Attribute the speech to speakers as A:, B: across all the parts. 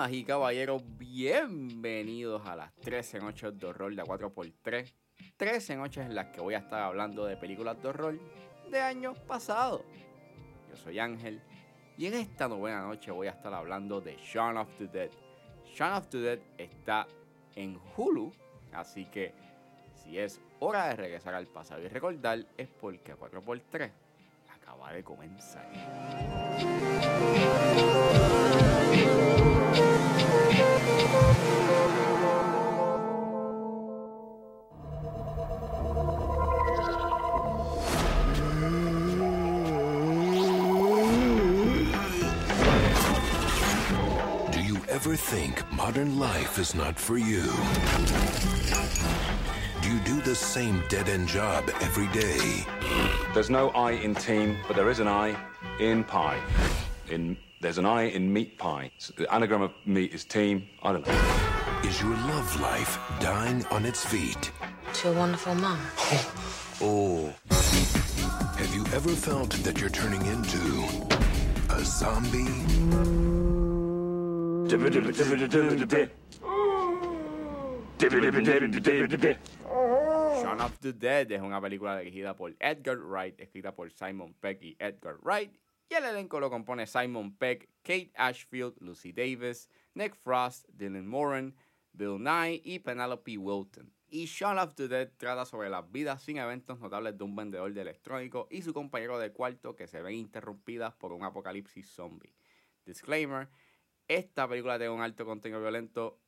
A: Damas y caballeros, bienvenidos a las 13 noches de horror de 4x3. 13 noches en las que voy a estar hablando de películas de horror de años pasados. Yo soy Ángel y en esta novena noche voy a estar hablando de Shaun of the Dead. Shaun of the Dead está en Hulu, así que si es hora de regresar al pasado y recordar es porque 4x3 acaba de comenzar.
B: Do you ever think modern life is not for you? Do you do the same dead end job every day?
C: There's no I in team, but there is an I in pie. In there's an I in meat pie. So the anagram of meat is team. I don't know.
B: Is your love life dying on its feet?
D: to a wonderful mom.
B: Oh. Have you ever felt that you're turning into a zombie?
A: Shaun of the Dead es una película dirigida por Edgar Wright, escrita por Simon Peck y Edgar Wright. Y el elenco lo compone Simon Peck, Kate Ashfield, Lucy Davis, Nick Frost, Dylan Moran, Bill Nye y Penelope Wilton. Y Shaun of the Dead trata sobre las vidas sin eventos notables de un vendedor de electrónico y su compañero de cuarto que se ven interrumpidas por un apocalipsis zombie. Disclaimer, esta película tiene un alto contenido violento,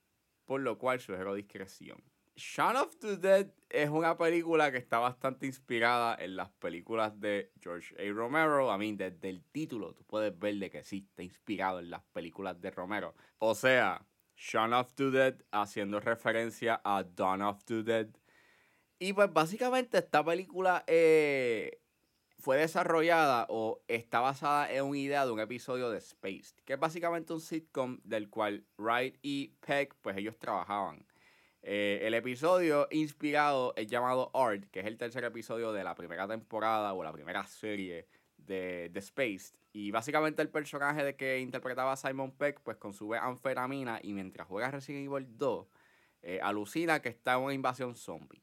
A: por lo cual sugiero discreción. Shaun of the Dead es una película que está bastante inspirada en las películas de George A. Romero. A mí, desde el título, tú puedes ver de que sí está inspirado en las películas de Romero. O sea, Shaun of the Dead haciendo referencia a Dawn of the Dead. Y pues básicamente esta película eh, fue desarrollada o está basada en una idea de un episodio de Spaced, que es básicamente un sitcom del cual Wright y Peck, pues ellos trabajaban. Eh, el episodio inspirado es llamado Art, que es el tercer episodio de la primera temporada o la primera serie de, de Spaced. Y básicamente el personaje de que interpretaba Simon Peck, pues consume anfetamina y mientras juega Resident Evil 2, eh, alucina que está en una invasión zombie.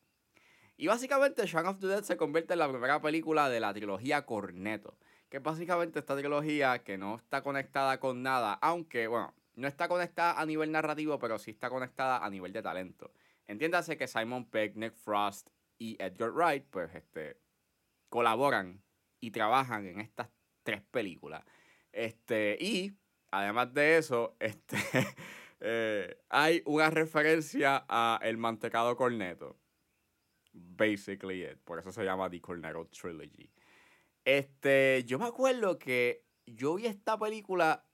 A: Y básicamente Shaun of the Dead se convierte en la primera película de la trilogía Corneto. Que básicamente esta trilogía que no está conectada con nada, aunque, bueno, no está conectada a nivel narrativo, pero sí está conectada a nivel de talento. Entiéndase que Simon Peck, Nick Frost y Edgar Wright, pues, este, colaboran y trabajan en estas tres películas. Este, y además de eso, este, eh, hay una referencia a El Mantecado Corneto. Basically it. Por eso se llama The Cornetto Trilogy. Este, yo me acuerdo que yo vi esta película,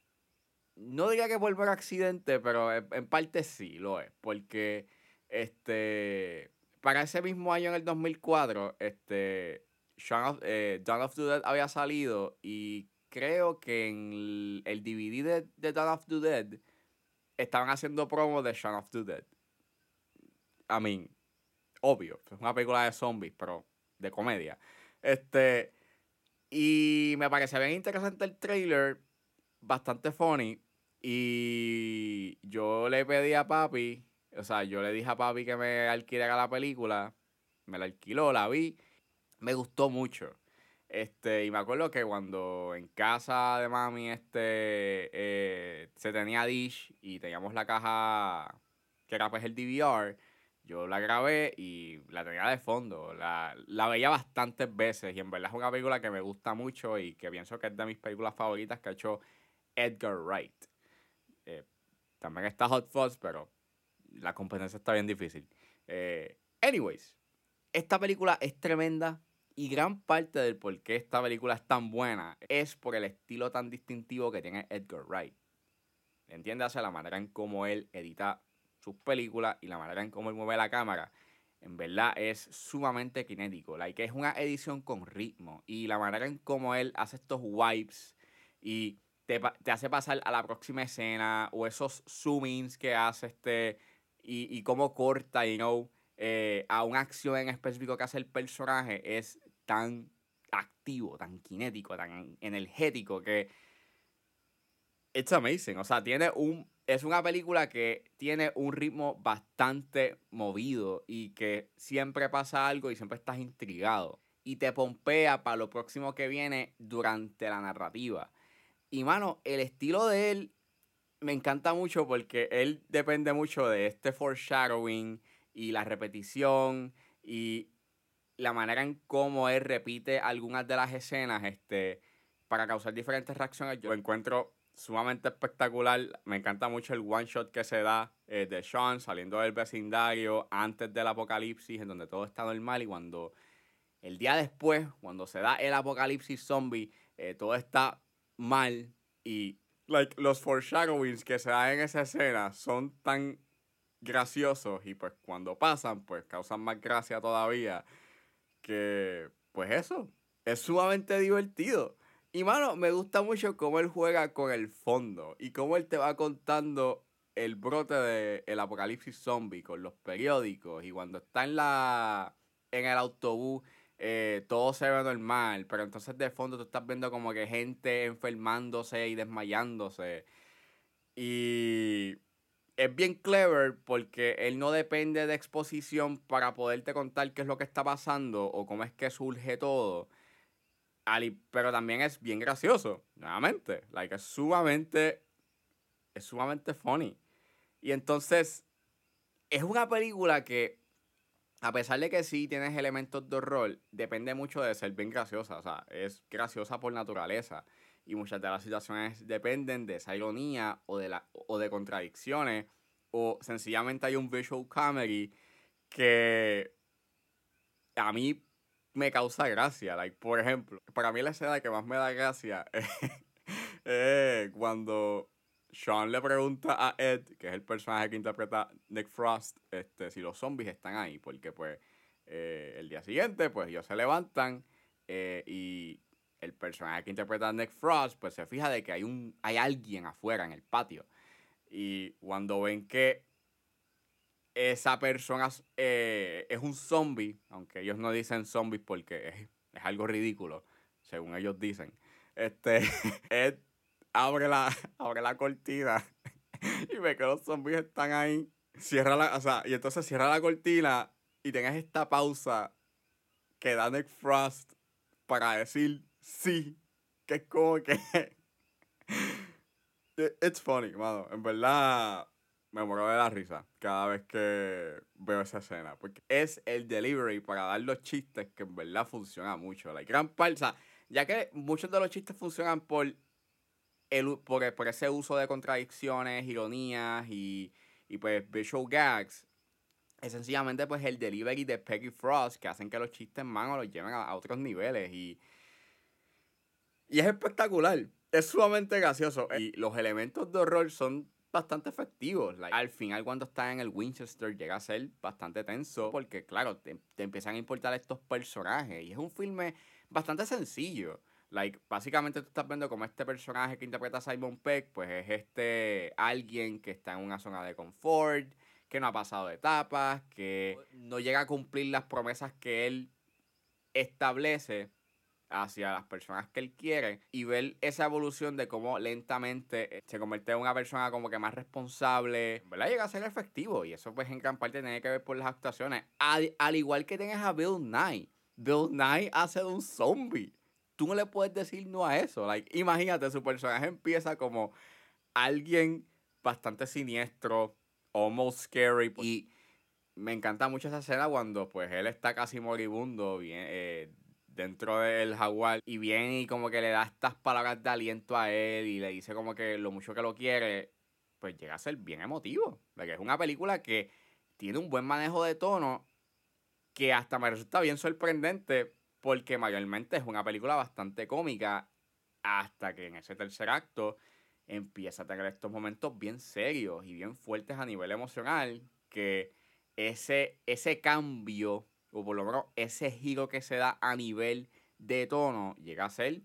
A: no diría que por ver accidente, pero en, parte sí lo es. Porque, este, para ese mismo año, en el 2004, este, Shaun of, eh, Dawn of the Dead había salido y creo que en el, el DVD de, de Dawn of the Dead estaban haciendo promo de Shaun of the Dead. I mean, obvio, es una película de zombies, pero de comedia. Este, y me parecía bien interesante el trailer, bastante funny. Y yo le pedí a papi, o sea, yo le dije a papi que me alquilara la película, me la alquiló, la vi, me gustó mucho. Este, y me acuerdo que cuando en casa de mami este, eh, se tenía Dish y teníamos la caja que era pues el DVR, yo la grabé y la tenía de fondo. La, la veía bastantes veces y en verdad es una película que me gusta mucho y que pienso que es de mis películas favoritas que ha hecho Edgar Wright. Eh, también está Hot Fuzz, pero la competencia está bien difícil. Eh, anyways, esta película es tremenda y gran parte del por qué esta película es tan buena es por el estilo tan distintivo que tiene Edgar Wright. Entiéndase la manera en cómo él edita sus películas y la manera en cómo él mueve la cámara, en verdad es sumamente kinético. Like, es una edición con ritmo. Y la manera en cómo él hace estos wipes y te, hace pasar a la próxima escena o esos zoom-ins que hace este y, y cómo corta, you know, eh, a una acción en específico que hace el personaje es tan activo, tan kinético, tan energético que it's amazing. O sea, tiene un es una película que tiene un ritmo bastante movido y que siempre pasa algo y siempre estás intrigado. Y te pompea para lo próximo que viene durante la narrativa. Y mano, el estilo de él me encanta mucho porque él depende mucho de este foreshadowing y la repetición y la manera en cómo él repite algunas de las escenas este, para causar diferentes reacciones. Yo lo encuentro sumamente espectacular. Me encanta mucho el one shot que se da eh, de Sean saliendo del vecindario antes del apocalipsis, en donde todo está normal y cuando el día después, cuando se da el apocalipsis zombie, eh, todo está mal y like, los foreshadowings que se dan en esa escena son tan graciosos y pues cuando pasan pues causan más gracia todavía que pues eso es sumamente divertido. Y mano, me gusta mucho cómo él juega con el fondo y cómo él te va contando el brote del el apocalipsis zombie con los periódicos y cuando está en la en el autobús eh, todo se ve normal, pero entonces de fondo tú estás viendo como que gente enfermándose y desmayándose. Y es bien clever porque él no depende de exposición para poderte contar qué es lo que está pasando o cómo es que surge todo pero también es bien gracioso, nuevamente. Like, es sumamente, es sumamente funny. Y entonces, es una película que, a pesar de que sí tienes elementos de horror, depende mucho de ser bien graciosa. O sea, es graciosa por naturaleza. Y muchas de las situaciones dependen de esa ironía o de, la, o de contradicciones. O sencillamente hay un visual comedy que a mí me causa gracia. Like, por ejemplo, para mí la escena que más me da gracia es cuando Sean le pregunta a Ed, que es el personaje que interpreta Nick Frost, este, si los zombies están ahí. Porque pues eh, el día siguiente, pues ellos se levantan eh, y el personaje que interpreta Nick Frost, pues se fija de que hay un hay alguien afuera en el patio. Y cuando ven que esa persona eh, es un zombie, aunque ellos no dicen zombies porque es, algo ridículo, según ellos dicen. Este, Ed abre la, abre la cortina y ve que los zombies están ahí. Cierra la, o sea, y entonces cierra la cortina y tengas esta pausa que da Nick Frost para decir sí, que es como que... It's funny, mano. En verdad, me muero de la risa cada vez que veo esa escena. Porque es el delivery para dar los chistes que en verdad funciona mucho. La gran parte, ya que muchos de los chistes funcionan por, por, ese uso de contradicciones, ironías y, pues visual gags, es sencillamente pues el delivery de Peggy Frost que hacen que los chistes manos los lleven a, otros niveles. Y, y es espectacular. Es sumamente gracioso. Y los elementos de horror son bastante efectivos. al final, cuando estás en el Winchester, llega a ser bastante tenso porque, claro, te, empiezan a importar estos personajes. Y es un filme bastante sencillo. Like, básicamente tú estás viendo como este personaje que interpreta Simon Peck, pues es este alguien que está en una zona de confort, que no ha pasado etapas, que no llega a cumplir las promesas que él establece hacia las personas que él quiere y ver esa evolución de cómo lentamente eh, se convierte en una persona como que más responsable, ¿verdad? Llega a ser efectivo y eso pues en gran parte tiene que ver por las actuaciones. Al, igual que tienes a Bill Nye. Bill Nye hace de un zombie. Tú no le puedes decir no a eso. Like, imagínate, su personaje empieza como alguien bastante siniestro, almost scary. Y me encanta mucho esa escena cuando pues él está casi moribundo, bien, eh, dentro del jaguar y viene y como que le da estas palabras de aliento a él y le dice como que lo mucho que lo quiere, pues llega a ser bien emotivo. Porque es una película que tiene un buen manejo de tono que hasta me resulta bien sorprendente porque mayormente es una película bastante cómica hasta que en ese tercer acto empieza a tener estos momentos bien serios y bien fuertes a nivel emocional que ese, ese cambio o por lo menos ese giro que se da a nivel de tono, llega a ser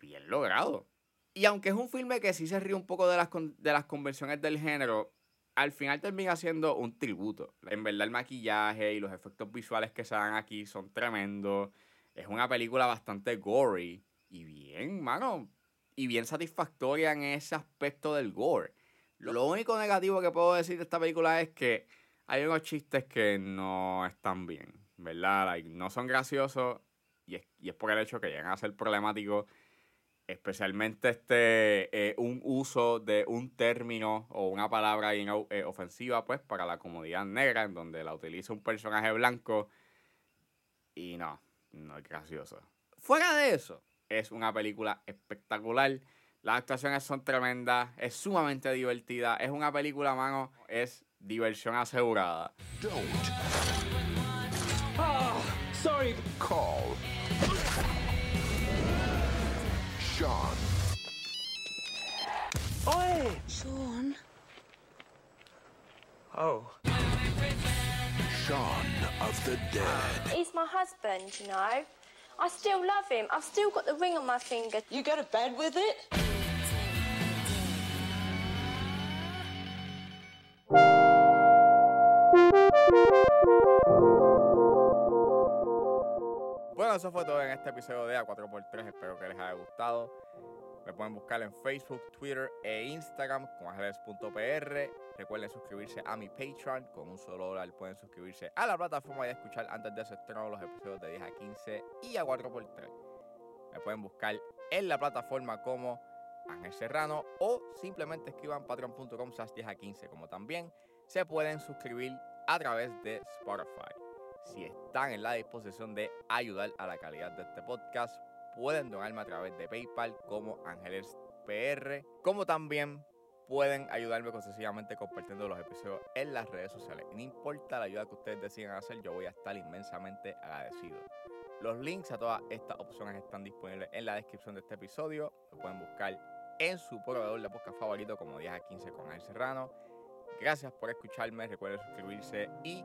A: bien logrado. Y aunque es un filme que sí se ríe un poco de las, de las convenciones del género, al final termina siendo un tributo. En verdad el maquillaje y los efectos visuales que se dan aquí son tremendos. Es una película bastante gory y bien, mano, y bien satisfactoria en ese aspecto del gore. Lo único negativo que puedo decir de esta película es que hay unos chistes que no están bien, ¿verdad? No son graciosos y es, y es por el hecho que llegan a ser problemáticos, especialmente este eh, un uso de un término o una palabra bien eh, ofensiva, pues, para la comunidad negra, en donde la utiliza un personaje blanco y no, no es gracioso. Fuera de eso, es una película espectacular. Las actuaciones son tremendas, es sumamente divertida, es una película, mano, es diversión asegurada.
B: Don't
D: Oh, sorry.
B: call Sean.
D: Oi!
E: Sean.
D: Oh.
B: Sean of the Dead.
F: He's my husband, you know. I still love him. I've still got the ring on my finger.
E: You go to bed with it?
A: Eso fue todo en este episodio de A4x3. Espero que les haya gustado. Me pueden buscar en Facebook, Twitter e Instagram como ángeles.pr. Recuerden suscribirse a mi Patreon. Con un solo dólar pueden suscribirse a la plataforma y escuchar antes de su estreno los episodios de 10 a 15 y a 4x3. Me pueden buscar en la plataforma como Ángel Serrano o simplemente escriban patreon.com 10 a 15. Como también se pueden suscribir a través de Spotify. Si están en la disposición de ayudar a la calidad de este podcast, pueden donarme a través de PayPal como Ángeles PR, como también pueden ayudarme concesivamente compartiendo los episodios en las redes sociales. No importa la ayuda que ustedes decidan hacer, yo voy a estar inmensamente agradecido. Los links a todas estas opciones están disponibles en la descripción de este episodio. Lo pueden buscar en su proveedor de podcast favorito como 10 a 15 con Ángel Serrano. Gracias por escucharme, recuerden suscribirse y